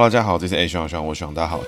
大家好，这是 A 徐徐，我徐大家好。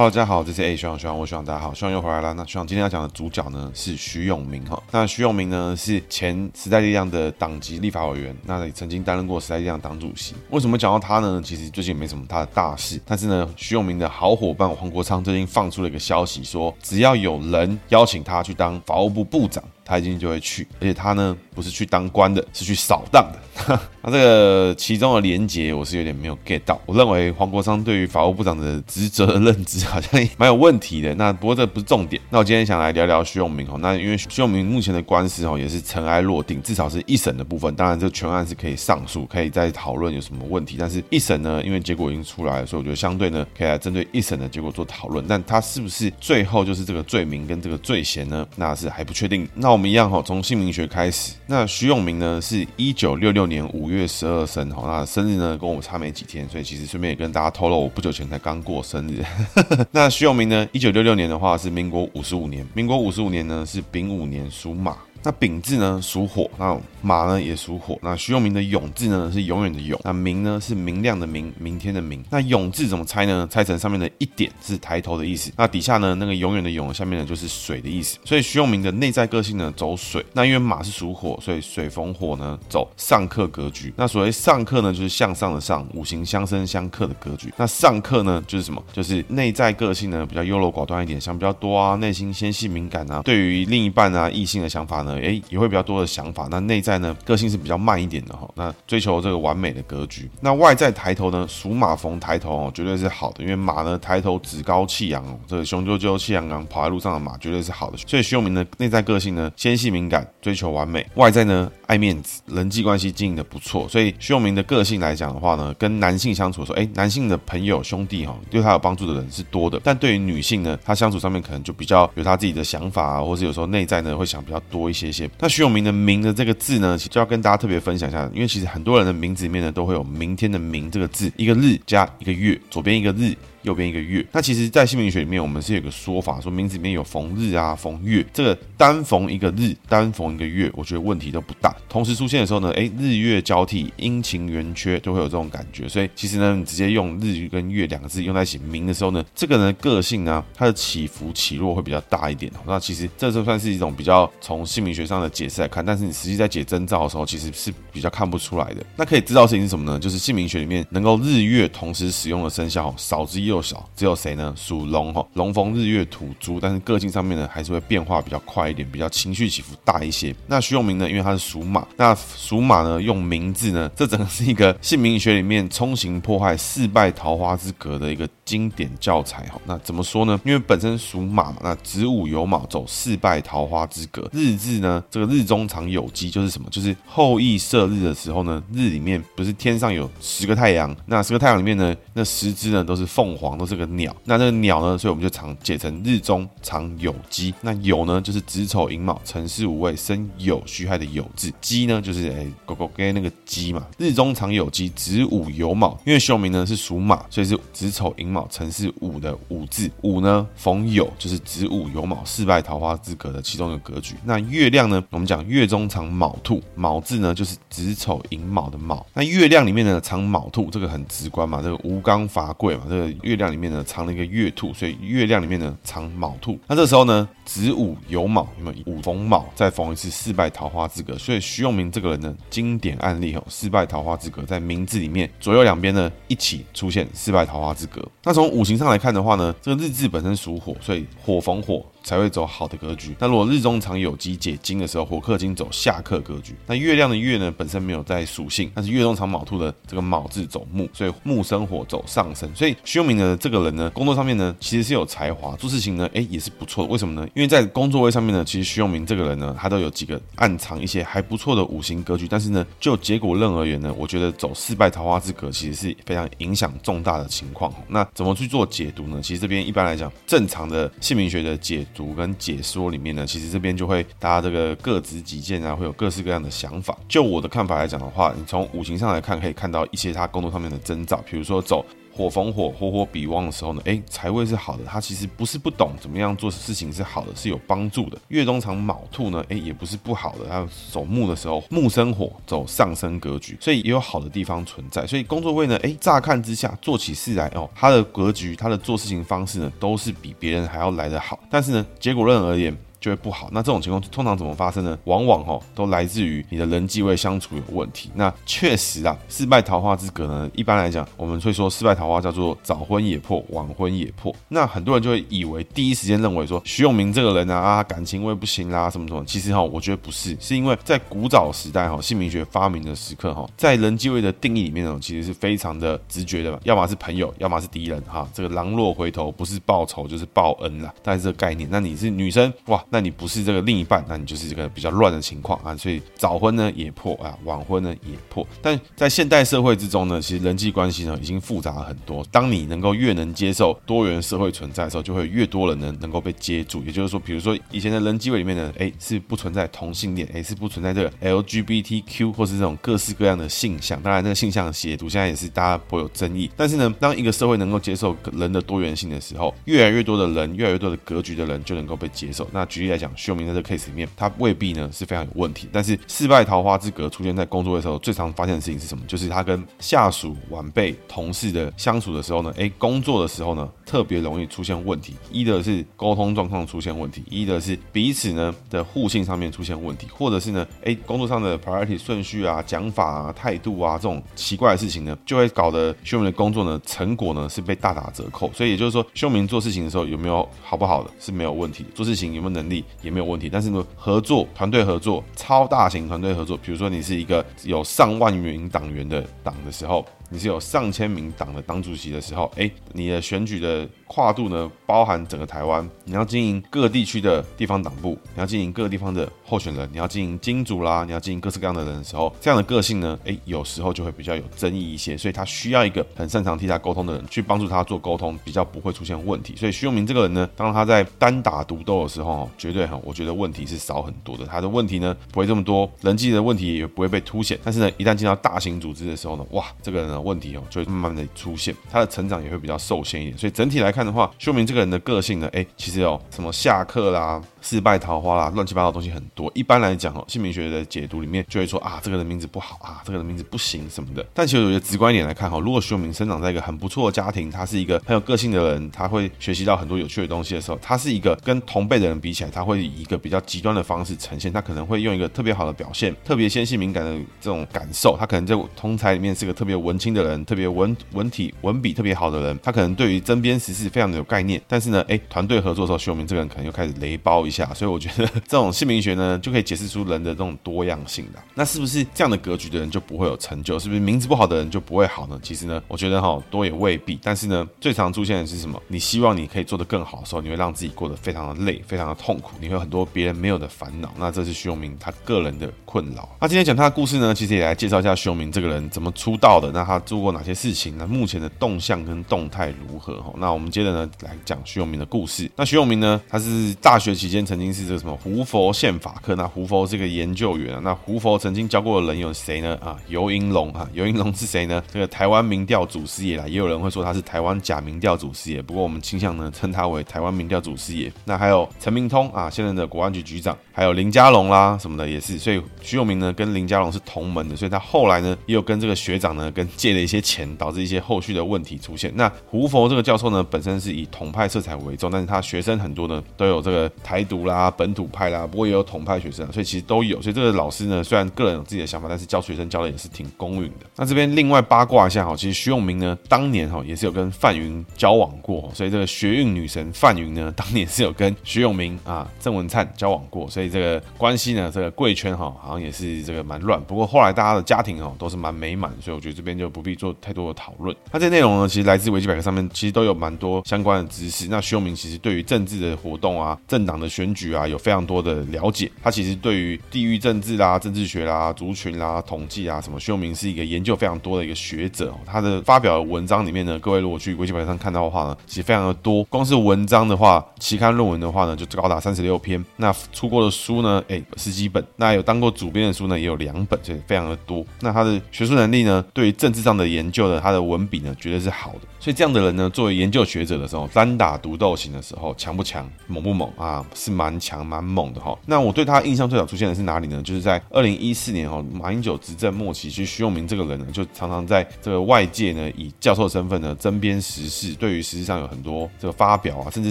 哈喽，大家好，这是 A 徐徐，我徐大家好，徐又回来了。那徐今天要讲的主角呢是徐永明哈。那徐永明呢是前时代力量的党籍立法委员，那也曾经担任过时代力量党主席。为什么讲到他呢？其实最近也没什么他的大事，但是呢，徐永明的好伙伴黄国昌最近放出了一个消息，说只要有人邀请他去当法务部部长。他一定就会去，而且他呢不是去当官的，是去扫荡的。那这个其中的连结，我是有点没有 get 到。我认为黄国昌对于法务部长的职责的认知好像也蛮有问题的。那不过这不是重点。那我今天想来聊聊徐永明哦。那因为徐永明目前的官司哦也是尘埃落定，至少是一审的部分。当然这全案是可以上诉，可以再讨论有什么问题。但是一审呢，因为结果已经出来了，所以我觉得相对呢可以来针对一审的结果做讨论。但他是不是最后就是这个罪名跟这个罪嫌呢？那是还不确定。那我我们一样哈，从姓名学开始。那徐永明呢，是一九六六年五月十二生，哈，那生日呢跟我差没几天，所以其实顺便也跟大家透露，我不久前才刚过生日。那徐永明呢，一九六六年的话是民国五十五年，民国五十五年呢是丙午年，属马。那丙字呢属火，那马呢也属火。那徐永明的永字呢是永远的永，那明呢是明亮的明，明天的明。那永字怎么猜呢？猜成上面的一点是抬头的意思，那底下呢那个永远的永下面呢就是水的意思。所以徐永明的内在个性呢走水。那因为马是属火，所以水逢火呢走上克格局。那所谓上克呢就是向上的上，五行相生相克的格局。那上克呢就是什么？就是内在个性呢比较优柔寡断一点，想比较多啊，内心纤细敏感啊，对于另一半啊异性的想法呢。诶，也会比较多的想法。那内在呢，个性是比较慢一点的哈。那追求这个完美的格局。那外在抬头呢，属马逢抬头哦，绝对是好的。因为马呢抬头趾高气扬哦，这个雄赳赳气昂昂跑在路上的马绝对是好的。所以徐永明的内在个性呢，纤细敏感，追求完美；外在呢，爱面子，人际关系经营的不错。所以徐永明的个性来讲的话呢，跟男性相处的时候，诶，男性的朋友兄弟哈，对他有帮助的人是多的。但对于女性呢，他相处上面可能就比较有他自己的想法啊，或是有时候内在呢会想比较多一些谢谢。那徐永明的“明”的这个字呢，就要跟大家特别分享一下，因为其实很多人的名字里面呢，都会有“明天”的“明”这个字，一个日加一个月，左边一个日。右边一个月，那其实，在姓名学里面，我们是有个说法，说名字里面有逢日啊、逢月，这个单逢一个日，单逢一个月，我觉得问题都不大。同时出现的时候呢，诶，日月交替，阴晴圆缺，就会有这种感觉。所以其实呢，你直接用日跟月两个字用在一起名的时候呢，这个人的个性呢，它的起伏起落会比较大一点。那其实这就算是一种比较从姓名学上的解释来看，但是你实际在解征兆的时候，其实是比较看不出来的。那可以知道事情是什么呢？就是姓名学里面能够日月同时使用的生肖少之一又少，只有谁呢？属龙哈，龙逢日月土猪，但是个性上面呢，还是会变化比较快一点，比较情绪起伏大一些。那徐永明呢，因为他是属马，那属马呢用名字呢，这整个是一个姓名学里面冲刑破坏四败桃花之格的一个经典教材哈。那怎么说呢？因为本身属马嘛，那子午酉卯走四败桃花之格，日字呢，这个日中藏酉鸡，就是什么？就是后羿射日的时候呢，日里面不是天上有十个太阳，那十个太阳里面呢，那十只呢都是凤黄，都是。个鸟，那这个鸟呢，所以我们就常解成日中常酉鸡。那酉呢，就是子丑寅卯辰巳午未申酉戌亥的酉字。鸡呢，就是哎，狗狗跟那个鸡嘛。日中常酉鸡，子午酉卯。因为徐永明呢是属马，所以是子丑寅卯辰巳午的午字。午呢逢酉，就是子午酉卯四败桃花之格的其中一个格局。那月亮呢，我们讲月中藏卯兔，卯字呢就是子丑寅卯的卯。那月亮里面呢藏卯兔，这个很直观嘛，这个吴刚伐桂嘛，这个月亮里面呢。藏了一个月兔，所以月亮里面呢藏卯兔。那这时候呢，子午酉卯，有没有午逢卯，再逢一次四败桃花之格。所以徐永明这个人呢，经典案例哦，四败桃花之格在名字里面左右两边呢一起出现四败桃花之格。那从五行上来看的话呢，这个日字本身属火，所以火逢火才会走好的格局。那如果日中藏有机解金的时候，火克金走下克格局。那月亮的月呢，本身没有带属性，但是月中藏卯兔的这个卯字走木，所以木生火走上升。所以徐永明的这个人呢，工作上面呢，其实是有才华，做事情呢，哎，也是不错的。为什么呢？因为在工作位上面呢，其实徐永明这个人呢，他都有几个暗藏一些还不错的五行格局。但是呢，就结果论而言呢，我觉得走四败桃花之格，其实是非常影响重大的情况。那怎么去做解读呢？其实这边一般来讲，正常的姓名学的解读跟解说里面呢，其实这边就会大家这个各执己见啊，会有各式各样的想法。就我的看法来讲的话，你从五行上来看，可以看到一些他工作上面的征兆，比如说走。火逢火，火火比旺的时候呢，哎，财位是好的，他其实不是不懂怎么样做事情是好的，是有帮助的。月中藏卯兔呢，哎，也不是不好的，他走木的时候，木生火，走上升格局，所以也有好的地方存在。所以工作位呢，哎，乍看之下做起事来哦，他的格局，他的做事情方式呢，都是比别人还要来得好。但是呢，结果论而言。就会不好。那这种情况通常怎么发生呢？往往哦都来自于你的人际位相处有问题。那确实啊，失败桃花之格呢，一般来讲，我们会说失败桃花叫做早婚也破，晚婚也破。那很多人就会以为第一时间认为说徐永明这个人啊，啊感情位不行啦，什么什么。其实哈，我觉得不是，是因为在古早时代哈，姓名学发明的时刻哈，在人际位的定义里面呢，其实是非常的直觉的，要么是朋友，要么是敌人哈。这个狼若回头，不是报仇就是报恩啦，大概是这个概念。那你是女生哇？那你不是这个另一半，那你就是这个比较乱的情况啊，所以早婚呢也破啊，晚婚呢也破。但在现代社会之中呢，其实人际关系呢已经复杂了很多。当你能够越能接受多元社会存在的时候，就会越多人能能够被接住。也就是说，比如说以前的人际位里面呢，哎是不存在同性恋，哎是不存在这个 LGBTQ 或是这种各式各样的性向。当然，那个性向的解读现在也是大家颇有争议。但是呢，当一个社会能够接受人的多元性的时候，越来越多的人，越来越多的格局的人就能够被接受。那举举例来讲，徐永明在这个 case 里面，他未必呢是非常有问题，但是四败桃花之格出现在工作的时候，最常发现的事情是什么？就是他跟下属、晚辈、同事的相处的时候呢，诶，工作的时候呢，特别容易出现问题。一的是沟通状况出现问题，一的是彼此呢的互信上面出现问题，或者是呢，诶，工作上的 priority 顺序啊、讲法啊、态度啊这种奇怪的事情呢，就会搞得徐永明的工作呢成果呢是被大打折扣。所以也就是说，徐永明做事情的时候有没有好不好的是没有问题，做事情有没有能也没有问题，但是呢，合作团队合作，超大型团队合作，比如说你是一个有上万名党员的党的时候。你是有上千名党的党主席的时候，哎，你的选举的跨度呢，包含整个台湾，你要经营各地区的地方党部，你要经营各个地方的候选人，你要经营金主啦，你要经营各式各样的人的时候，这样的个性呢，哎，有时候就会比较有争议一些，所以他需要一个很擅长替他沟通的人去帮助他做沟通，比较不会出现问题。所以徐永明这个人呢，当他在单打独斗的时候，绝对哈，我觉得问题是少很多的，他的问题呢不会这么多，人际的问题也不会被凸显。但是呢，一旦进到大型组织的时候呢，哇，这个人呢问题哦，就会慢慢的出现，他的成长也会比较受限一点，所以整体来看的话，说明这个人的个性呢，哎，其实有什么下课啦。四败桃花啦，乱七八糟东西很多。一般来讲哦，姓名学的解读里面就会说啊，这个人名字不好啊，这个人名字不行什么的。但其实我觉得直观一点来看哈，如果徐永明生长在一个很不错的家庭，他是一个很有个性的人，他会学习到很多有趣的东西的时候，他是一个跟同辈的人比起来，他会以一个比较极端的方式呈现。他可能会用一个特别好的表现，特别纤细敏感的这种感受。他可能在同才里面是个特别文青的人，特别文文体文笔特别好的人。他可能对于针砭时事非常的有概念。但是呢，哎，团队合作的时候，徐永明这个人可能又开始雷包一下。所以我觉得 这种姓名学呢，就可以解释出人的这种多样性的。那是不是这样的格局的人就不会有成就？是不是名字不好的人就不会好呢？其实呢，我觉得哈，多也未必。但是呢，最常出现的是什么？你希望你可以做得更好的时候，你会让自己过得非常的累，非常的痛苦，你会有很多别人没有的烦恼。那这是徐永明他个人的困扰。那今天讲他的故事呢，其实也来介绍一下徐永明这个人怎么出道的。那他做过哪些事情？那目前的动向跟动态如何？哈，那我们接着呢来讲徐永明的故事。那徐永明呢，他是大学期间曾经是这个什么？胡佛宪法课，那胡佛这个研究员啊，那胡佛曾经教过的人有谁呢？啊，尤英龙啊，尤英龙是谁呢？这个台湾民调祖师爷啦，也有人会说他是台湾假民调祖师爷，不过我们倾向呢称他为台湾民调祖师爷。那还有陈明通啊，现任的国安局局长，还有林佳龙啦什么的也是，所以徐永明呢跟林佳龙是同门的，所以他后来呢也有跟这个学长呢跟借了一些钱，导致一些后续的问题出现。那胡佛这个教授呢本身是以统派色彩为重，但是他学生很多呢都有这个台 独啦、本土派啦，不过也有统派学生，所以其实都有。所以这个老师呢，虽然个人有自己的想法，但是教学生教的也是挺公允的。那这边另外八卦一下哈，其实徐永明呢，当年哈也是有跟范云交往过，所以这个学运女神范云呢，当年是有跟徐永明啊、郑文灿交往过，所以这个关系呢，这个贵圈哈好像也是这个蛮乱。不过后来大家的家庭哈都是蛮美满，所以我觉得这边就不必做太多的讨论。那这内容呢，其实来自维基百科上面，其实都有蛮多相关的知识。那徐永明其实对于政治的活动啊、政党的选举啊，有非常多的了解。他其实对于地域政治啦、政治学啦、族群啦、统计啊什么，秀明是一个研究非常多的一个学者。他的发表的文章里面呢，各位如果去维基百科上看到的话呢，其实非常的多。光是文章的话，期刊论文的话呢，就高达三十六篇。那出过的书呢，哎，十几本。那有当过主编的书呢，也有两本，所以非常的多。那他的学术能力呢，对于政治上的研究呢，他的文笔呢，绝对是好的。所以这样的人呢，作为研究学者的时候，单打独斗型的时候，强不强，猛不猛啊？是蛮强蛮猛的哈。那我对他印象最早出现的是哪里呢？就是在二零一四年哈，马英九执政末期，其实徐永明这个人呢，就常常在这个外界呢，以教授身份呢，针砭时事，对于时事上有很多这个发表啊，甚至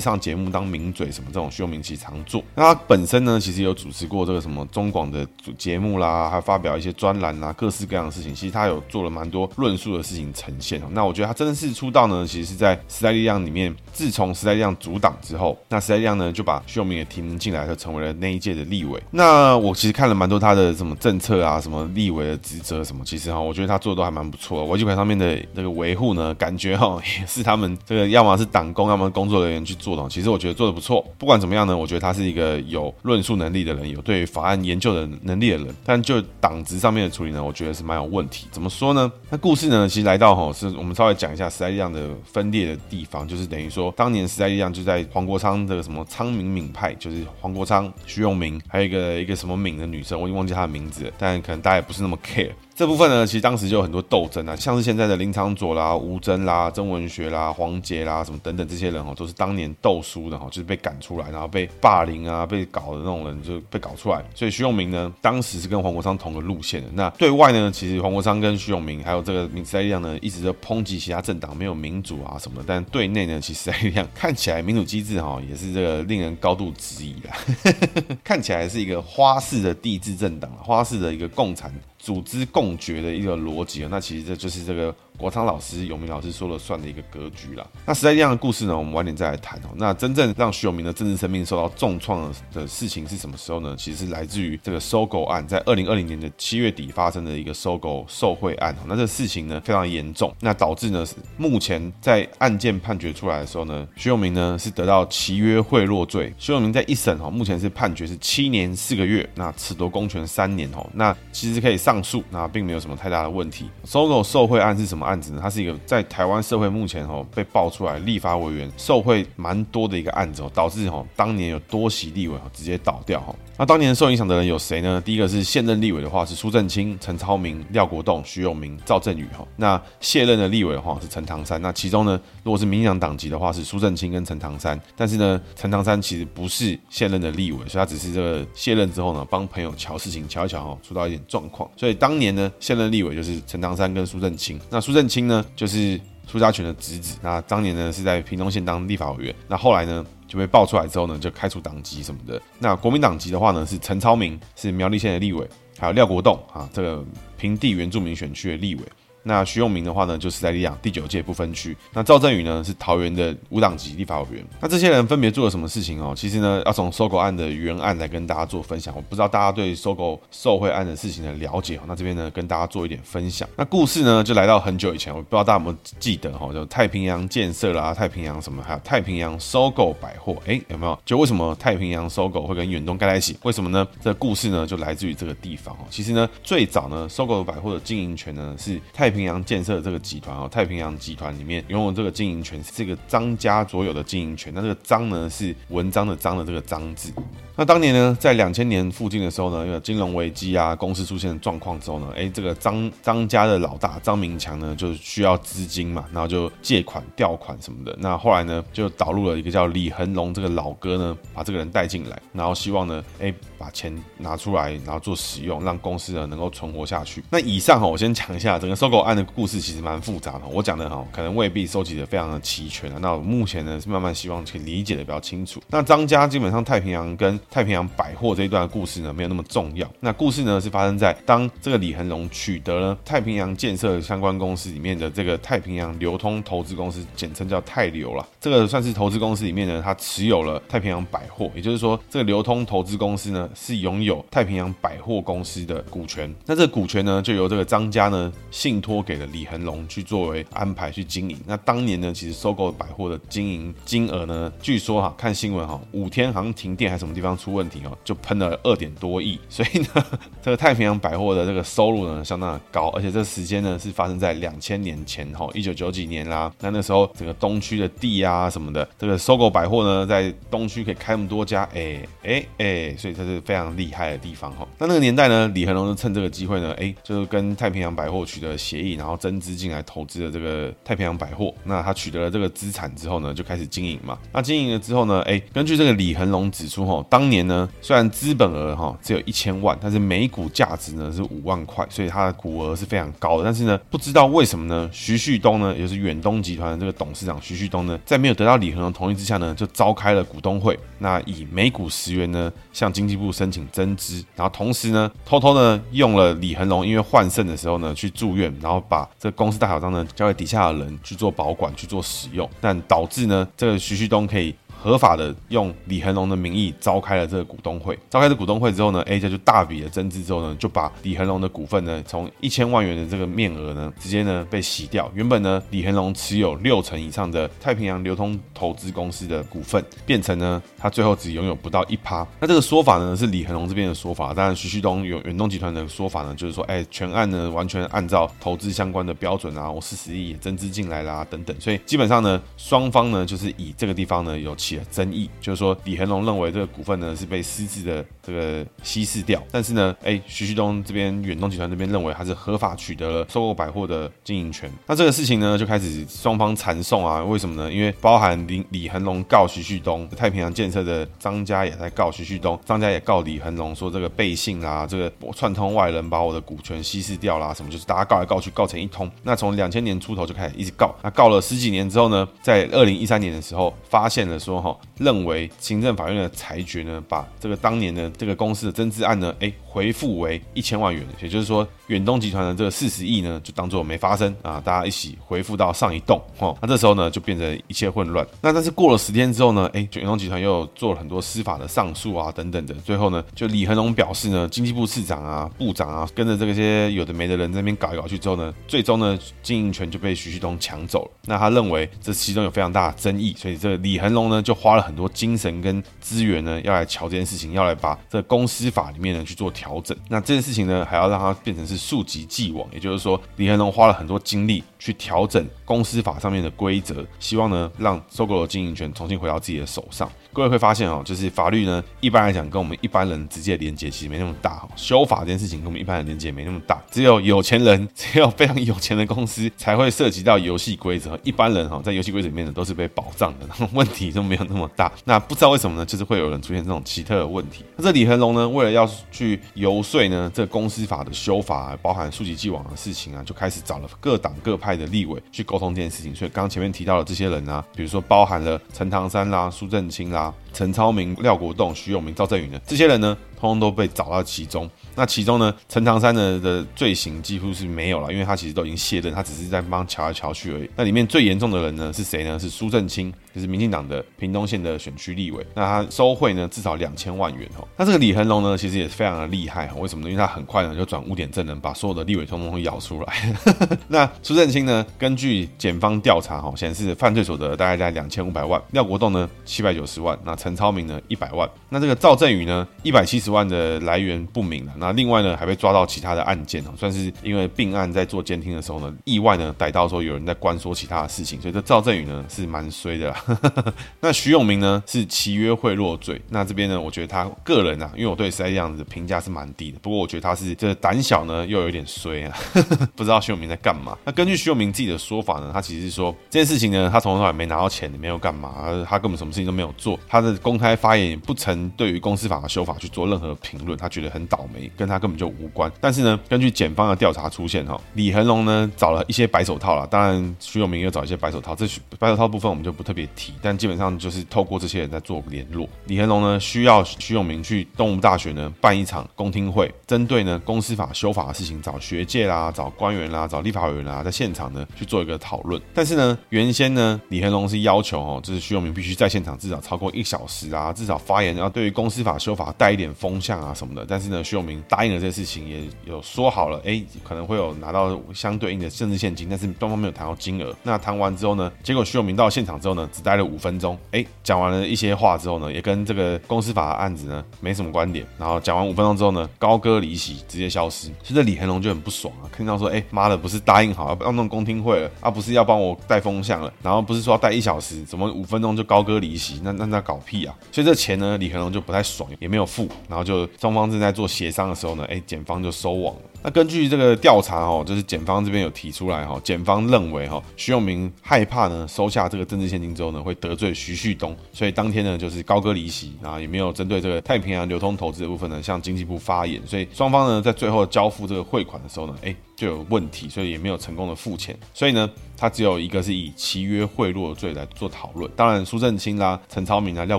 上节目当名嘴什么这种，徐永明其实常做。那他本身呢，其实有主持过这个什么中广的节目啦，还发表一些专栏啦，各式各样的事情。其实他有做了蛮多论述的事情呈现。那我觉得他真的是出道呢，其实是在时代力量里面。自从时代力量组党之后，那时代力量呢就把徐永明也提名进来，就成为了那一届的立委。那我其实看了蛮多他的什么政策啊，什么立委的职责什么，其实哈，我觉得他做的都还蛮不错的。维基百上面的那个维护呢，感觉哈也是他们这个要么是党工，要么工作人员去做的。其实我觉得做的不错。不管怎么样呢，我觉得他是一个有论述能力的人，有对法案研究的能力的人。但就党职上面的处理呢，我觉得是蛮有问题。怎么说呢？那故事呢，其实来到哈，是我们稍微讲一下时代力量的分裂的地方，就是等于说。当年时代力量就在黄国昌的什么昌明敏派，就是黄国昌、徐永明，还有一个一个什么敏的女生，我已经忘记她的名字，但可能大家也不是那么 care。这部分呢，其实当时就有很多斗争啊，像是现在的林昌佐啦、吴征啦、曾文学啦、黄杰啦什么等等这些人哦，都是当年斗书的哈，就是被赶出来，然后被霸凌啊、被搞的那种人就被搞出来。所以徐永明呢，当时是跟黄国昌同个路线的。那对外呢，其实黄国昌跟徐永明还有这个时代力量呢，一直在抨击其他政党没有民主啊什么。但对内呢，其实时代力量看起来民主机制哈，也是这个令人高度质疑的，看起来是一个花式的帝制政党，花式的一个共产。组织共决的一个逻辑，那其实这就是这个。国昌老师、永明老师说了算的一个格局啦。那时代力量的故事呢，我们晚点再来谈哦。那真正让徐永明的政治生命受到重创的事情是什么时候呢？其实来自于这个收购案，在二零二零年的七月底发生的一个收购受贿案。那这事情呢非常严重，那导致呢目前在案件判决出来的时候呢，徐永明呢是得到契约贿赂罪。徐永明在一审哈，目前是判决是七年四个月，那褫夺公权三年哦。那其实可以上诉，那并没有什么太大的问题。收购受贿案是什么？案子呢，它是一个在台湾社会目前哦被爆出来立法委员受贿蛮多的一个案子哦，导致哦当年有多席立委哦直接倒掉哈。那当年受影响的人有谁呢？第一个是现任立委的话是苏正清、陈超明、廖国栋、徐永明、赵振宇哈。那卸任的立委的话是陈唐山。那其中呢，如果是民进党党籍的话是苏正清跟陈唐山，但是呢，陈唐山其实不是现任的立委，所以他只是这个卸任之后呢，帮朋友瞧事情瞧一瞧哈，出到一点状况。所以当年呢，现任立委就是陈唐山跟苏正清。那苏郑清呢，就是苏家全的侄子。那当年呢是在屏东县当立法委员。那后来呢就被爆出来之后呢，就开除党籍什么的。那国民党籍的话呢是陈超明，是苗栗县的立委，还有廖国栋啊，这个平地原住民选区的立委。那徐永明的话呢，就是在时代力量第九届不分区。那赵振宇呢，是桃园的无党籍立法委员。那这些人分别做了什么事情哦？其实呢，要从收购案的原案来跟大家做分享。我不知道大家对收购受贿案的事情的了解哦。那这边呢，跟大家做一点分享。那故事呢，就来到很久以前，我不知道大家有没有记得哈？就太平洋建设啦，太平洋什么，还有太平洋收购百货，哎，有没有？就为什么太平洋收购会跟远东盖在一起？为什么呢？这故事呢，就来自于这个地方哦。其实呢，最早呢收购百货的经营权呢，是太平平洋建设这个。集团哦，太平洋集团里面拥有这个经营权，是这个张家所有的经营权。那这个张呢，是文章的章的这个张字。那当年呢，在两千年附近的时候呢，有金融危机啊，公司出现状况之后呢，哎，这个张张家的老大张明强呢，就需要资金嘛，然后就借款调款什么的。那后来呢，就导入了一个叫李恒龙这个老哥呢，把这个人带进来，然后希望呢，哎，把钱拿出来，然后做使用，让公司呢能够存活下去。那以上哈，我先讲一下整个收购案的故事其实蛮复杂的，我讲的哈可能未必收集的非常的齐全。那我目前呢是慢慢希望去理解的比较清楚。那张家基本上太平洋跟太平洋百货这一段故事呢没有那么重要。那故事呢是发生在当这个李恒龙取得了太平洋建设相关公司里面的这个太平洋流通投资公司，简称叫太流了。这个算是投资公司里面呢，他持有了太平洋百货，也就是说这个流通投资公司呢是拥有太平洋百货公司的股权。那这个股权呢就由这个张家呢信托托给了李恒龙去作为安排去经营。那当年呢其实收购百货的经营金额呢，据说哈看新闻哈五天好像停电还是什么地方出问题哦，就喷了二点多亿。所以呢 这个太平洋百货的这个收入呢相当的高，而且这时间呢是发生在两千年前哈一九九几年啦。那那时候整个东区的地啊什么的，这个收购百货呢在东区可以开那么多家，哎哎哎，所以这是非常厉害的地方哈。那那个年代呢，李恒龙就趁这个机会呢，哎，就是跟太平洋百货取得协协议，然后增资进来投资了这个太平洋百货。那他取得了这个资产之后呢，就开始经营嘛。那经营了之后呢，哎，根据这个李恒龙指出哈，当年呢虽然资本额哈只有一千万，但是每股价值呢是五万块，所以他的股额是非常高的。但是呢，不知道为什么呢，徐旭东呢，也就是远东集团的这个董事长徐旭东呢，在没有得到李恒龙同意之下呢，就召开了股东会，那以每股十元呢向经济部申请增资，然后同时呢，偷偷呢用了李恒龙因为换肾的时候呢去住院，然后把这公司大小章呢交给底下的人去做保管去做使用，但导致呢这个徐旭东可以。合法的用李恒龙的名义召开了这个股东会，召开这股东会之后呢，A 家就大笔的增资之后呢，就把李恒龙的股份呢，从一千万元的这个面额呢，直接呢被洗掉。原本呢，李恒龙持有六成以上的太平洋流通投资公司的股份，变成呢，他最后只拥有不到一趴。那这个说法呢，是李恒龙这边的说法。当然，徐旭东有远东集团的说法呢，就是说，哎，全案呢完全按照投资相关的标准啊，我四十亿也增资进来啦，等等。所以基本上呢，双方呢就是以这个地方呢有起了争议，就是说李恒龙认为这个股份呢是被私自的这个稀释掉，但是呢，哎，徐旭东这边远东集团这边认为他是合法取得了收购百货的经营权。那这个事情呢就开始双方缠讼啊，为什么呢？因为包含李李恒龙告徐旭东，太平洋建设的张家也在告徐旭东，张家也告李恒龙说这个背信啊，这个我串通外人把我的股权稀释掉啦，什么就是大家告来告去告成一通。那从两千年出头就开始一直告，那告了十几年之后呢，在二零一三年的时候发现了说哈。认为行政法院的裁决呢，把这个当年的这个公司的增资案呢，哎，回复为一千万元，也就是说，远东集团的这个四十亿呢，就当做没发生啊，大家一起回复到上一栋，哦，那这时候呢，就变成一切混乱。那但是过了十天之后呢，哎，远东集团又做了很多司法的上诉啊，等等的，最后呢，就李恒龙表示呢，经济部次长啊、部长啊，跟着这些有的没的人在那边搞一搞去之后呢，最终呢，经营权就被徐旭东抢走了。那他认为这其中有非常大的争议，所以这个李恒龙呢，就花了很多精神跟资源呢，要来瞧这件事情，要来把这公司法里面呢去做调整。那这件事情呢，还要让它变成是溯及既往，也就是说，李恒龙花了很多精力去调整公司法上面的规则，希望呢让收购的经营权重新回到自己的手上。各位会发现哦，就是法律呢，一般来讲跟我们一般人直接连接其实没那么大哈。修法这件事情跟我们一般人连接没那么大，只有有钱人，只有非常有钱的公司才会涉及到游戏规则。一般人哈，在游戏规则里面呢，都是被保障的，然后问题都没有那么大。那不知道为什么呢？就是会有人出现这种奇特的问题。那这李恒龙呢，为了要去游说呢，这公司法的修法，包含溯及既往的事情啊，就开始找了各党各派派的立委去沟通这件事情。所以刚刚前面提到的这些人啊，比如说包含了陈唐山啦、苏正清啦。陈超明、廖国栋、徐永明、赵振宇呢，这些人呢，通通都被找到其中。那其中呢，陈唐山呢的罪行几乎是没有了，因为他其实都已经卸任，他只是在帮瞧来瞧去而已。那里面最严重的人呢是谁呢？是苏正清，就是民进党的屏东县的选区立委。那他收贿呢至少两千万元哦。那这个李恒龙呢，其实也是非常的厉害，为什么呢？因为他很快呢就转污点证人，把所有的立委通通会咬出来。那苏正清呢，根据检方调查哈，显示犯罪所得大概在两千五百万。廖国栋呢七百九十万。那陈陈超明呢一百万。那这个赵振宇呢一百七十万的来源不明了。那另外呢还被抓。到其他的案件哦，算是因为并案在做监听的时候呢，意外呢逮到说有人在关说其他的事情，所以这赵振宇呢是蛮衰的啦。那徐永明呢是契约贿赂罪，那这边呢我觉得他个人啊，因为我对实在这样子评价是蛮低的，不过我觉得他是这胆小呢又有点衰啊，不知道徐永明在干嘛。那根据徐永明自己的说法呢，他其实是说这件事情呢他从头到尾没拿到钱，没有干嘛，他根本什么事情都没有做，他的的公开发言不曾对于公司法的修法去做任何评论，他觉得很倒霉，跟他根本就无关。但是呢，根据检方的调查出现哈，李恒龙呢找了一些白手套了，当然徐永明又找一些白手套，这白手套部分我们就不特别提，但基本上就是透过这些人在做联络。李恒龙呢需要徐永明去东吴大学呢办一场公听会，针对呢公司法修法的事情，找学界啦、找官员啦、找立法委员啦，在现场呢去做一个讨论。但是呢，原先呢李恒龙是要求哦，就是徐永明必须在现场至少超过一小时啊，至少发言，然后对于公司法修法带一点风向啊什么的。但是呢，徐永明答应了这些事情，也有说好了，哎，可能会有拿到相对应的政治现金，但是双方没有谈到金额。那谈完之后呢，结果徐永明到现场之后呢，只待了五分钟，哎，讲完了一些话之后呢，也跟这个公司法的案子呢没什么观点。然后讲完五分钟之后呢，高歌离席，直接消失。其实李恒龙就很不爽啊，听到说，哎妈的，不是答应好要弄公听会了啊，不是要帮我带风向了，然后不是说要带一小时，怎么五分钟就高歌离席？那那那搞屁啊！所以这钱呢，李恒龙就不太爽，也没有付。然后就双方正在做协商的时候呢，哎，检方就收网了。那根据这个调查哦，就是检方这边有提出来哈，检方认为哈，徐永明害怕呢收下这个政治现金之后呢，会得罪徐旭东，所以当天呢就是高歌离席啊，也没有针对这个太平洋流通投资的部分呢向经济部发言，所以双方呢在最后交付这个汇款的时候呢，哎。就有问题，所以也没有成功的付钱。所以呢，他只有一个是以契约贿赂罪来做讨论。当然，苏正清啦、陈超明啊、廖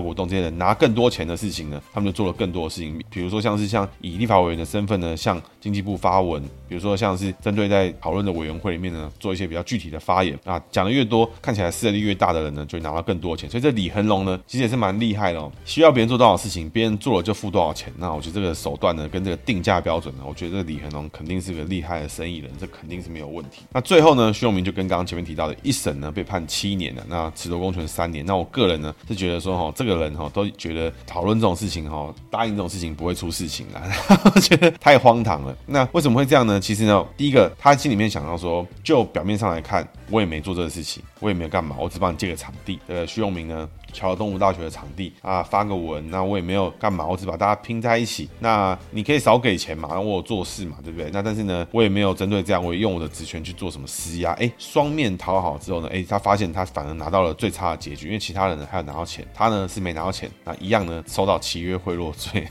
国栋这些人拿更多钱的事情呢，他们就做了更多的事情。比如说，像是像以立法委员的身份呢，向经济部发文；比如说，像是针对在讨论的委员会里面呢，做一些比较具体的发言啊。讲的越多，看起来势力越大的人呢，就会拿到更多钱。所以这李恒龙呢，其实也是蛮厉害的哦。需要别人做多少事情，别人做了就付多少钱。那我觉得这个手段呢，跟这个定价标准呢，我觉得这个李恒龙肯定是个厉害的生意人，这肯定是。没有问题。那最后呢，徐永明就跟刚前面提到的一审呢被判七年了，那褫夺公权三年。那我个人呢是觉得说哈，这个人哈都觉得讨论这种事情哈，答应这种事情不会出事情啦，觉得太荒唐了。那为什么会这样呢？其实呢，第一个他心里面想到说，就表面上来看，我也没做这个事情，我也没有干嘛，我只帮你借个场地。呃，徐永明呢？乔东吴大学的场地啊，发个文，那我也没有干嘛，我只把大家拼在一起。那你可以少给钱嘛，然后我有做事嘛，对不对？那但是呢，我也没有针对这样，我也用我的职权去做什么施压。哎，双面讨好之后呢，哎，他发现他反而拿到了最差的结局，因为其他人呢还有拿到钱，他呢是没拿到钱，那一样呢收到契约贿赂罪。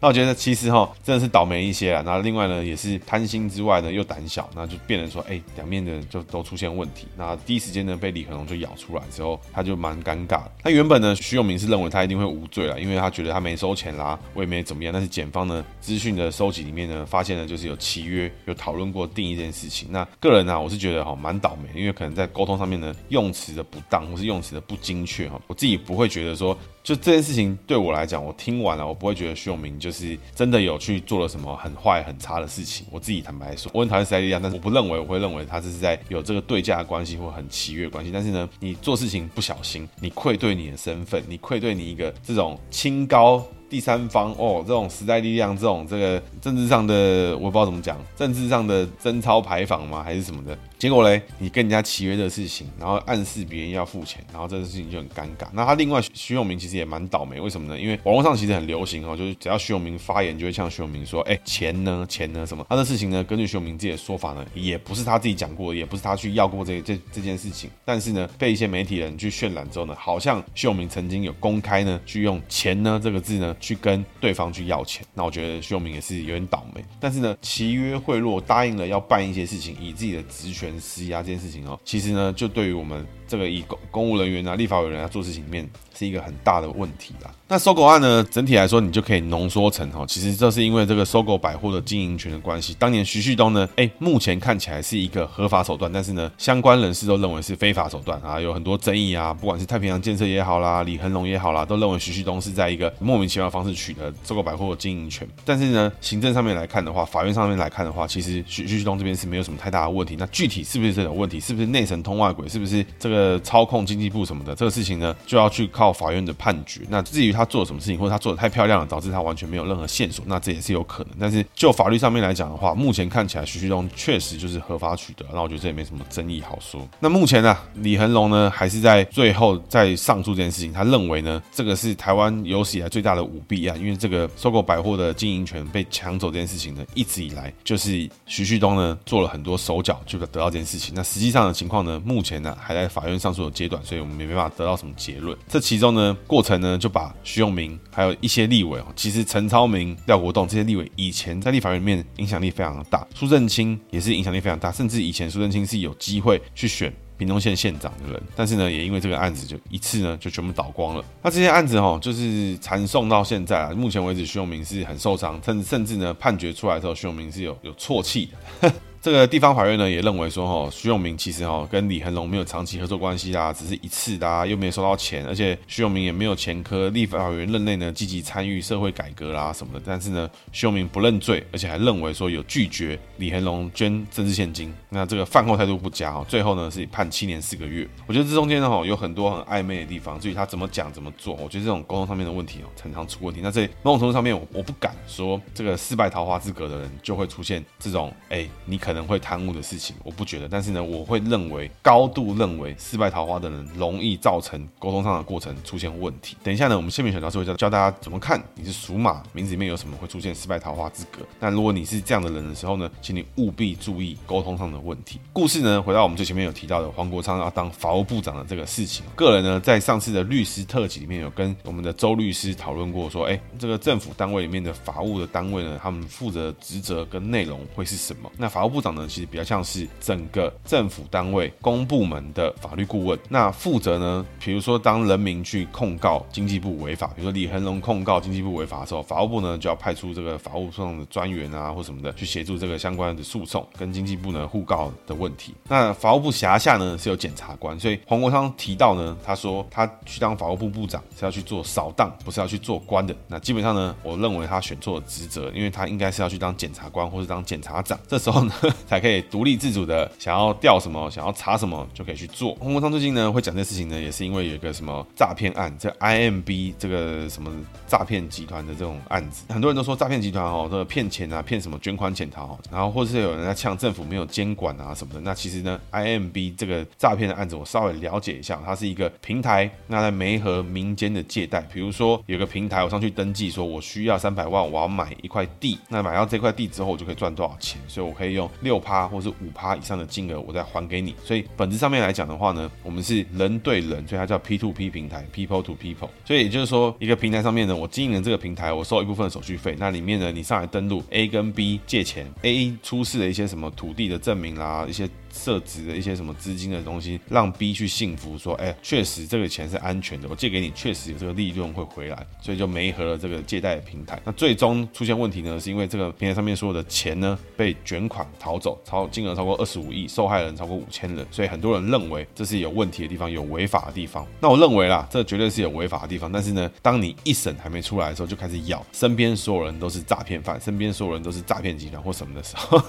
那我觉得其实哈真的是倒霉一些啊。那另外呢也是贪心之外呢又胆小，那就变成说哎两面的就都出现问题。那第一时间呢被李恒龙就咬出来之后，他就蛮尴尬的。那原本呢，徐永明是认为他一定会无罪了，因为他觉得他没收钱啦，我也没怎么样。但是检方呢，资讯的收集里面呢，发现呢就是有契约，有讨论过定义这件事情。那个人呢、啊，我是觉得哈蛮倒霉，因为可能在沟通上面呢，用词的不当，或是用词的不精确哈。我自己不会觉得说，就这件事情对我来讲，我听完了，我不会觉得徐永明就是真的有去做了什么很坏很差的事情。我自己坦白说，我很讨厌时代力量，但是我不认为我会认为他这是在有这个对价关系或很契约关系。但是呢，你做事情不小心，你愧对你的身份，你愧对你一个这种清高。第三方哦，这种时代力量，这种这个政治上的，我不知道怎么讲，政治上的贞操牌坊吗？还是什么的？结果嘞，你跟人家契约的事情，然后暗示别人要付钱，然后这个事情就很尴尬。那他另外徐永明其实也蛮倒霉，为什么呢？因为网络上其实很流行哦，就是只要徐永明发言，就会向徐永明说，哎，钱呢？钱呢？什么？他的事情呢？根据徐永明自己的说法呢，也不是他自己讲过，也不是他去要过这这这件事情。但是呢，被一些媒体人去渲染之后呢，好像徐永明曾经有公开呢，去用钱呢这个字呢，去跟对方去要钱。那我觉得徐永明也是有点倒霉。但是呢，契约贿赂答应了要办一些事情，以自己的职权全息啊这件事情哦，其实呢，就对于我们这个以公公务人员啊、立法委员啊做事情里面，是一个很大的问题啦。那收购案呢，整体来说，你就可以浓缩成哈，其实这是因为这个收购百货的经营权的关系。当年徐旭东呢，哎，目前看起来是一个合法手段，但是呢，相关人士都认为是非法手段啊，有很多争议啊。不管是太平洋建设也好啦，李恒龙也好啦，都认为徐旭东是在一个莫名其妙的方式取得收购百货的经营权。但是呢，行政上面来看的话，法院上面来看的话，其实徐徐旭东这边是没有什么太大的问题。那具体是不是这种问题？是不是内神通外鬼？是不是这个呃操控经济部什么的？这个事情呢，就要去靠法院的判决。那至于他做了什么事情，或者他做的太漂亮了，导致他完全没有任何线索，那这也是有可能。但是就法律上面来讲的话，目前看起来徐旭东确实就是合法取得，那我觉得这也没什么争议好说。那目前呢、李恒龙呢还是在最后在上诉这件事情，他认为呢，这个是台湾有史以来最大的舞弊案，因为这个收购百货的经营权被抢走这件事情呢，一直以来就是徐旭东呢做了很多手脚，就得到这件事情。那实际上的情况呢，目前呢还在法法院上诉的阶段，所以我们没办法得到什么结论。这其中呢，过程呢就把徐永明还有一些立委哦，其实陈超明、廖国栋这些立委以前在立法院里面影响力非常大，苏震清也是影响力非常大，甚至以前苏震清是有机会去选。屏东县县长的人，但是呢，也因为这个案子就一次呢就全部倒光了。那这些案子哈，就是缠讼到现在啊，目前为止徐永明是很受伤，甚至甚至呢判决出来之后，徐永明是有有啜泣的。这个地方法院呢也认为说，哈，徐永明其实哈跟李恒龙没有长期合作关系啦，只是一次的，又没有收到钱，而且徐永明也没有前科。立法委员任内呢积极参与社会改革啦什么的，但是呢徐永明不认罪，而且还认为说有拒绝李恒龙捐政治献金，那这个饭后态度不佳哦，最后呢是判七年四个月。我觉得这中间呢哈有很多很暧昧的地方，至于他怎么讲怎么做，我觉得这种沟通上面的问题哦常常出问题。那这某种程度上面我我不敢说这个四败桃花之隔的人就会出现这种哎你可能能会贪污的事。情我不觉得，但是呢，我会认为高度认为失败桃花的人容易造成沟通上的过程出现问题。等一下呢，我们谢明全老师会教教大家怎么看你是属马，名字里面有什么会出现失败桃花之格。那如果你是这样的人的时候呢，请你务必注意沟通上的问题。故事呢，回到我们最前面有提到的黄国昌要当法务部长的这个事情，个人呢在上次的律师特辑里面有跟我们的周律师讨论过，说，哎，这个政府单位里面的法务的单位呢，他们负责职责跟内容会是什么？那法务部部长呢，其实比较像是整个政府单位公部门的法律顾问，那负责呢，比如说当人民去控告经济部违法，比如说李恒龙控告经济部违法的时候，法务部呢就要派出这个法务上的专员啊或什么的去协助这个相关的诉讼跟经济部呢互告的问题。那法务部辖下呢是有检察官，所以黄国昌提到呢，他说他去当法务部部长是要去做扫荡，不是要去做官的。那基本上呢，我认为他选错了职责，因为他应该是要去当检察官或是当检察长，这时候呢 才可以独立自主的。想要调什么，想要查什么就可以去做。黄国昌最近呢会讲这事情呢，也是因为有一个什么诈骗案，这 IMB 这个什么诈骗集团的这种案子，很多人都说诈骗集团哦，这个骗钱啊，骗什么捐款潜逃，然后或者是有人在呛政府没有监管啊什么的。那其实呢，IMB 这个诈骗的案子，我稍微了解一下，它是一个平台，那在媒合民间的借贷，比如说有个平台，我上去登记说我需要三百万，我要买一块地，那买到这块地之后，我就可以赚多少钱，所以我可以用六趴或是五趴以上。的金额我再还给你，所以本质上面来讲的话呢，我们是人对人，所以它叫 P to P 平台，People to People。所以也就是说，一个平台上面呢，我经营了这个平台，我收一部分手续费，那里面呢，你上来登录 A 跟 B 借钱，A 出示了一些什么土地的证明啦，一些。设置的一些什么资金的东西，让 B 去信服说，哎，确实这个钱是安全的，我借给你，确实有这个利润会回来，所以就没合了这个借贷的平台。那最终出现问题呢，是因为这个平台上面所有的钱呢被卷款逃走，超金额超过二十五亿，受害人超过五千人，所以很多人认为这是有问题的地方，有违法的地方。那我认为啦，这绝对是有违法的地方。但是呢，当你一审还没出来的时候，就开始咬身边所有人都是诈骗犯，身边所有人都是诈骗集团或什么的时候，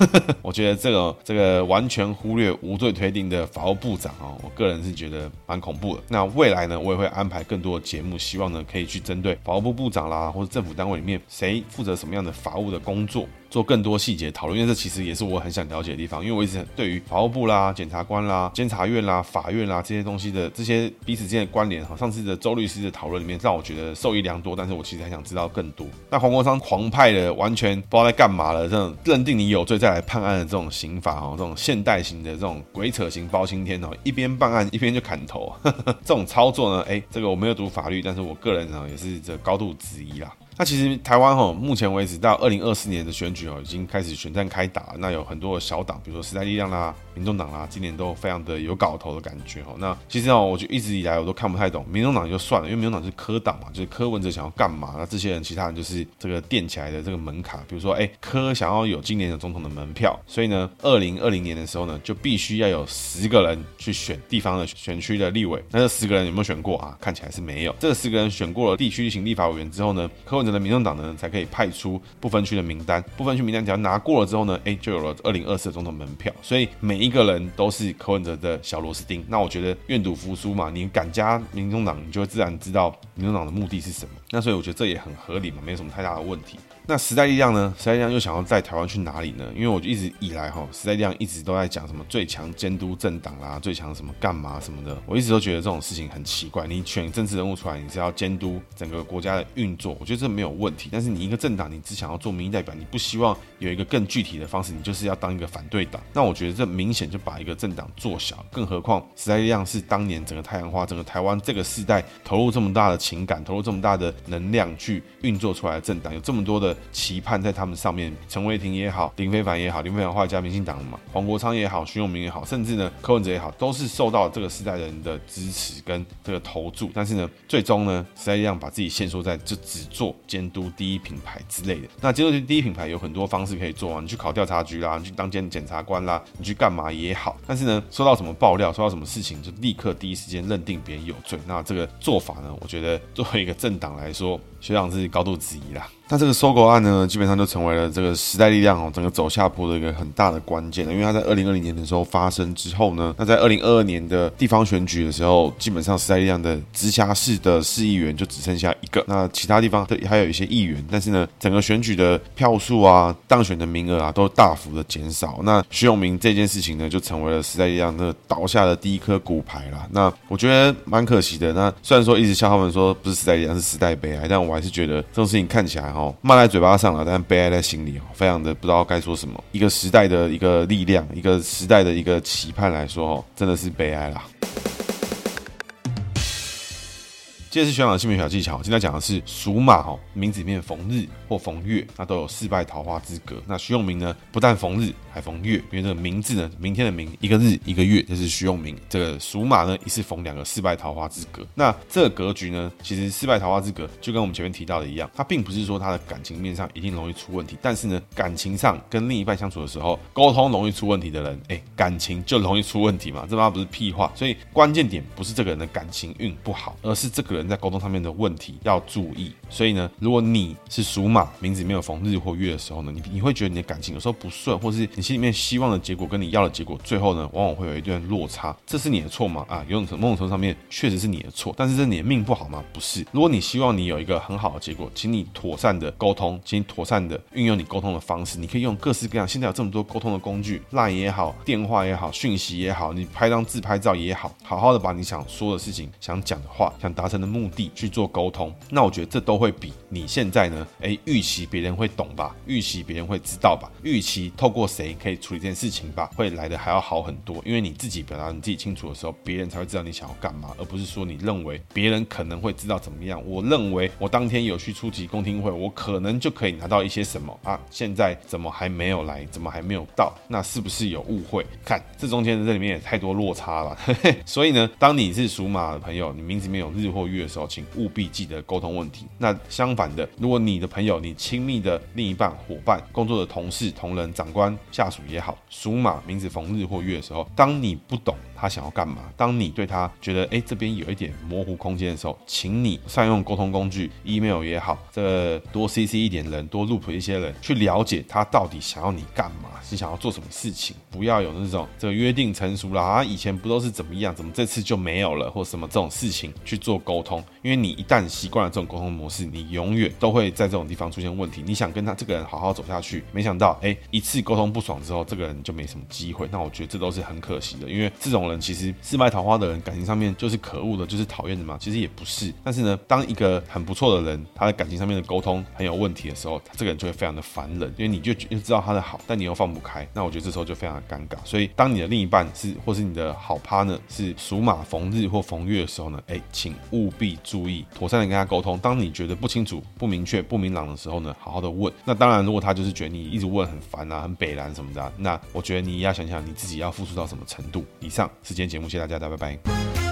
我觉得这个这个完全忽略无罪推定的法务部长哦，我个人是觉得蛮恐怖的。那未来呢，我也会安排更多的节目，希望呢可以去针对法务部部长啦，或者政府单位里面谁负责什么样的法务的工作。做更多细节讨论，因为这其实也是我很想了解的地方。因为我一直对于法务部啦、检察官啦、监察院啦、法院啦这些东西的这些彼此之间的关联，哈，上次的周律师的讨论里面，让我觉得受益良多。但是我其实还想知道更多。那黄国昌狂派的，完全不知道在干嘛了，这种认定你有罪再来判案的这种刑法，哈，这种现代型的这种鬼扯型包青天，哦，一边办案一边就砍头，呵呵，这种操作呢，哎，这个我没有读法律，但是我个人呢也是这高度质疑啦。那其实台湾哈，目前为止到二零二四年的选举哦，已经开始选战开打。那有很多的小党，比如说时代力量啦、民众党啦，今年都非常的有搞头的感觉哈。那其实哦，我就一直以来我都看不太懂，民众党就算了，因为民众党是科党嘛，就是柯文哲想要干嘛？那这些人其他人就是这个垫起来的这个门槛。比如说，哎，柯想要有今年的总统的门票，所以呢，二零二零年的时候呢，就必须要有十个人去选地方的选区的立委。那这十个人有没有选过啊？看起来是没有。这十个人选过了地区型立法委员之后呢，柯文的民众党呢才可以派出不分区的名单，不分区名单只要拿过了之后呢，哎，就有了二零二四的总统门票。所以每一个人都是柯文哲的小螺丝钉。那我觉得愿赌服输嘛，你敢加民众党，你就会自然知道民众党的目的是什么。那所以我觉得这也很合理嘛，没有什么太大的问题。那时代力量呢？时代力量又想要带台湾去哪里呢？因为我就一直以来哈，时代力量一直都在讲什么最强监督政党啦，最强什么干嘛什么的。我一直都觉得这种事情很奇怪。你选政治人物出来，你是要监督整个国家的运作，我觉得这没有问题。但是你一个政党，你只想要做民意代表，你不希望有一个更具体的方式，你就是要当一个反对党。那我觉得这明显就把一个政党做小。更何况时代力量是当年整个太阳花、整个台湾这个世代投入这么大的情感、投入这么大的能量去运作出来的政党，有这么多的期盼在他们上面。陈伟霆也好，林非凡也好，林非凡画家明星党嘛，黄国昌也好，徐永明也好，甚至呢柯文哲也好，都是受到这个时代人的支持跟这个投注。但是呢，最终呢，时代力量把自己限缩在就只做监督第一品牌之类的。那监督第一品牌有很多方式可以做啊，你去考调查局啦，你去当监检察官啦，你去干嘛也好。但是呢，收到什么爆料，收到什么事情，就立刻第一时间认定别人有罪。那这个做法呢，我觉得作为一个政党来说，学长是高度质疑啦。那这个收购案呢，基本上就成为了这个时代力量哦，整个走下坡的一个很大的关键。因为它在二零二零年的时候发生之后呢，那在二零二二年的地方选举的时候，基本上时代力量的直辖市的市议员就只剩下一个，那其他地方还有一些议员，但是呢，整个选举的票数啊、当选的名额啊，都大幅的减少。那徐永明这件事情呢，就成为了时代力量那倒下的第一颗骨牌啦。那我觉得蛮可惜的。那虽然说一直笑他们说不是时代力量，是时代悲哀，但我还是觉得这种事情看起来哦，骂在嘴巴上了，但悲哀在心里哦，非常的不知道该说什么。一个时代的一个力量，一个时代的一个期盼来说哦，真的是悲哀啦。这是学长的姓名小技巧。今天讲的是属马哦，名字里面逢日或逢月，那都有四败桃花之格。那徐永明呢，不但逢日，还逢月，因为这个名字呢，明天的明，一个日一个月，这是徐永明。这个属马呢，也是逢两个四败桃花之格。那这个格局呢，其实四败桃花之格就跟我们前面提到的一样，它并不是说他的感情面上一定容易出问题，但是呢，感情上跟另一半相处的时候，沟通容易出问题的人，哎，感情就容易出问题嘛，这妈不是屁话。所以关键点不是这个人的感情运不好，而是这个人。在沟通上面的问题要注意，所以呢，如果你是属马，名字没有逢日或月的时候呢，你你会觉得你的感情有时候不顺，或是你心里面希望的结果跟你要的结果，最后呢，往往会有一段落差，这是你的错吗？啊，有种某种程度上面确实是你的错，但是这你的命不好吗？不是。如果你希望你有一个很好的结果，请你妥善的沟通，请你妥善的运用你沟通的方式，你可以用各式各样，现在有这么多沟通的工具，LINE 也好，电话也好，讯息也好，你拍张自拍照也好，好好的把你想说的事情、想讲的话、想达成的目的去做沟通，那我觉得这都会比你现在呢，诶，预期别人会懂吧，预期别人会知道吧，预期透过谁可以处理这件事情吧，会来的还要好很多。因为你自己表达你自己清楚的时候，别人才会知道你想要干嘛，而不是说你认为别人可能会知道怎么样。我认为我当天有去出席公听会，我可能就可以拿到一些什么啊？现在怎么还没有来？怎么还没有到？那是不是有误会？看这中间这里面也太多落差了。所以呢，当你是属马的朋友，你名字里面有日或月的时候，请务必记得沟通问题。那相反的，如果你的朋友、你亲密的另一半、伙伴、工作的同事、同仁、长官、下属也好，属马名字逢日或月的时候，当你不懂他想要干嘛，当你对他觉得哎这边有一点模糊空间的时候，请你善用沟通工具，email 也好，这多 CC 一点人，多 loop 一些人，去了解他到底想要你干嘛，是想要做什么事情，不要有那种这个约定成熟了啊，以前不都是怎么样，怎么这次就没有了，或什么这种事情去做沟通，因为你一旦习惯了这种沟通模式，你永远都会在这种地方出现问题。你想跟他这个人好好走下去，没想到哎一次沟通不爽之后，这个人就没什么机会。那我觉得这都是很可惜的，因为这种人其实四败桃花的人，感情上面就是可恶的，就是讨厌的嘛。其实也不是，但是呢，当一个很不错的人，他的感情上面的沟通很有问题的时候，他这个人就会非常的烦人，因为你就就知道他的好，但你又放不开。那我觉得这时候就非常的尴尬。所以当你的另一半是，或是你的好 partner 是属马逢日或逢月的时候呢，哎，请务必注意，妥善的跟他沟通。当你觉得不清楚、不明确、不明朗的时候呢，好好的问。那当然，如果他就是觉得你一直问很烦啊、很北烂什么的，那我觉得你要想想你自己要付出到什么程度。以上时间节目，谢谢大家，大家拜拜。